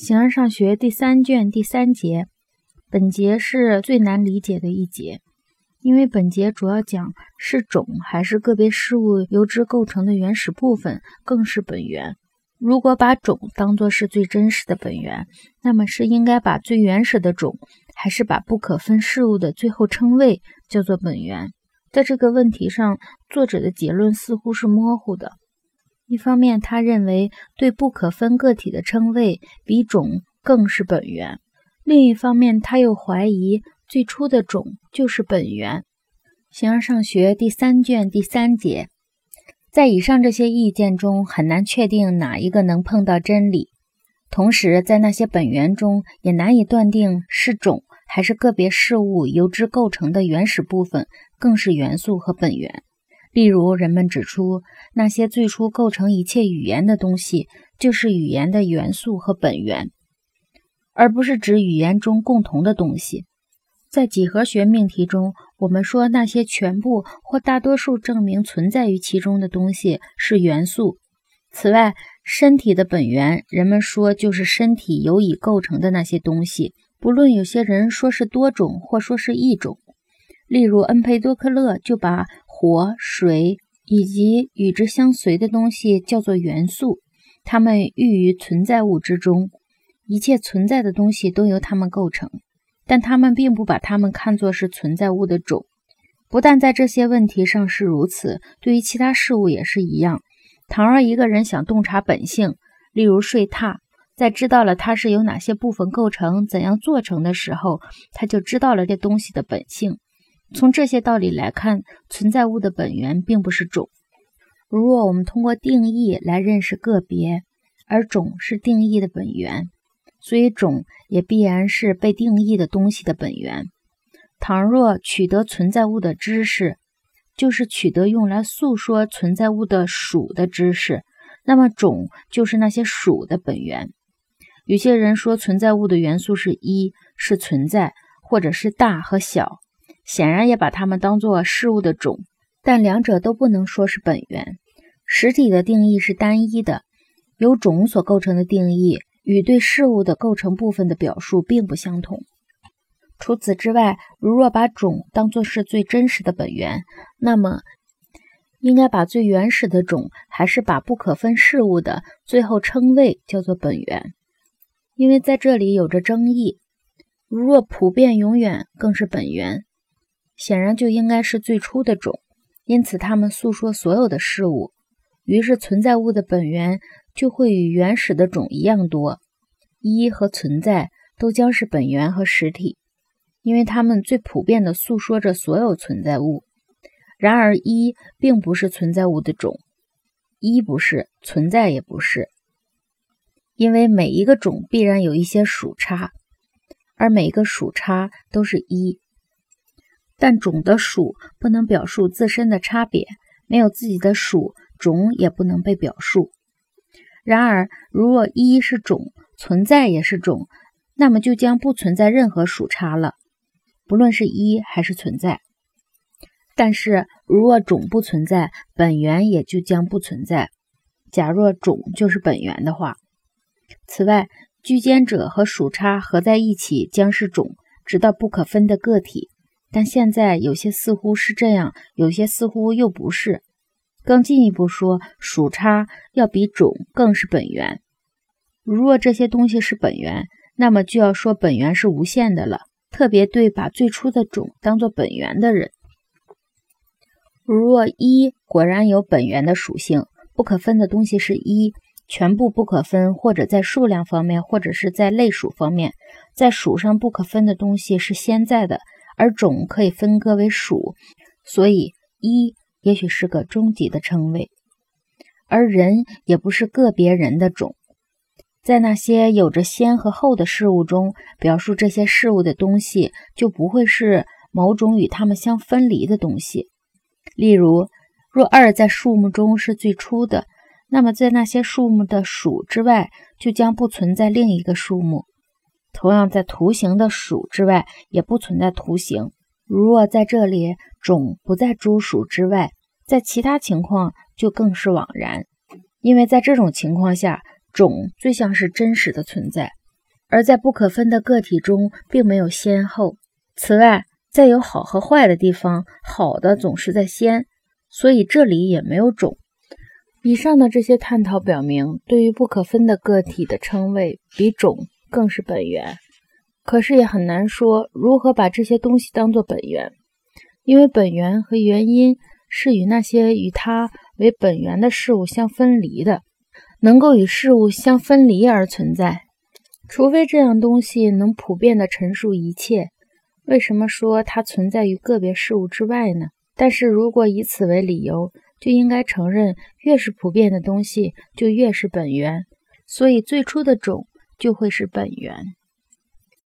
形而上学第三卷第三节，本节是最难理解的一节，因为本节主要讲是种还是个别事物由之构成的原始部分，更是本源。如果把种当作是最真实的本源，那么是应该把最原始的种，还是把不可分事物的最后称谓叫做本源？在这个问题上，作者的结论似乎是模糊的。一方面，他认为对不可分个体的称谓比种更是本源；另一方面，他又怀疑最初的种就是本源。形而上学第三卷第三节，在以上这些意见中，很难确定哪一个能碰到真理。同时，在那些本源中，也难以断定是种还是个别事物由之构成的原始部分更是元素和本源。例如，人们指出，那些最初构成一切语言的东西，就是语言的元素和本源，而不是指语言中共同的东西。在几何学命题中，我们说那些全部或大多数证明存在于其中的东西是元素。此外，身体的本源，人们说就是身体由以构成的那些东西，不论有些人说是多种，或说是一种。例如，恩培多克勒就把。火、水以及与之相随的东西叫做元素，它们寓于存在物之中，一切存在的东西都由它们构成，但他们并不把它们看作是存在物的种。不但在这些问题上是如此，对于其他事物也是一样。倘若一个人想洞察本性，例如睡榻，在知道了它是由哪些部分构成、怎样做成的时候，他就知道了这东西的本性。从这些道理来看，存在物的本源并不是种。如若我们通过定义来认识个别，而种是定义的本源，所以种也必然是被定义的东西的本源。倘若取得存在物的知识，就是取得用来诉说存在物的属的知识，那么种就是那些属的本源。有些人说存在物的元素是一，是存在，或者是大和小。显然也把它们当作事物的种，但两者都不能说是本源。实体的定义是单一的，由种所构成的定义与对事物的构成部分的表述并不相同。除此之外，如若把种当作是最真实的本源，那么应该把最原始的种，还是把不可分事物的最后称谓叫做本源？因为在这里有着争议。如若普遍永远更是本源。显然就应该是最初的种，因此它们诉说所有的事物，于是存在物的本源就会与原始的种一样多。一和存在都将是本源和实体，因为它们最普遍的诉说着所有存在物。然而一并不是存在物的种，一不是存在也不是，因为每一个种必然有一些属差，而每个属差都是一。但种的属不能表述自身的差别，没有自己的属，种也不能被表述。然而，如若一是种，存在也是种，那么就将不存在任何属差了，不论是一还是存在。但是，如若种不存在，本源也就将不存在。假若种就是本源的话，此外，居间者和属差合在一起将是种，直到不可分的个体。但现在有些似乎是这样，有些似乎又不是。更进一步说，属差要比种更是本源。如若这些东西是本源，那么就要说本源是无限的了。特别对把最初的种当作本源的人，如若一果然有本源的属性，不可分的东西是一，全部不可分，或者在数量方面，或者是在类属方面，在属上不可分的东西是先在的。而种可以分割为属，所以一也许是个终极的称谓。而人也不是个别人的种，在那些有着先和后的事物中，表述这些事物的东西就不会是某种与它们相分离的东西。例如，若二在数目中是最初的，那么在那些数目的属之外，就将不存在另一个数目。同样，在图形的属之外，也不存在图形。如若在这里种不在诸属之外，在其他情况就更是枉然，因为在这种情况下，种最像是真实的存在。而在不可分的个体中并没有先后。此外，在有好和坏的地方，好的总是在先，所以这里也没有种。以上的这些探讨表明，对于不可分的个体的称谓比种更是本源。可是也很难说如何把这些东西当作本源，因为本源和原因是与那些与它为本源的事物相分离的，能够与事物相分离而存在。除非这样东西能普遍地陈述一切。为什么说它存在于个别事物之外呢？但是如果以此为理由，就应该承认，越是普遍的东西就越是本源，所以最初的种就会是本源。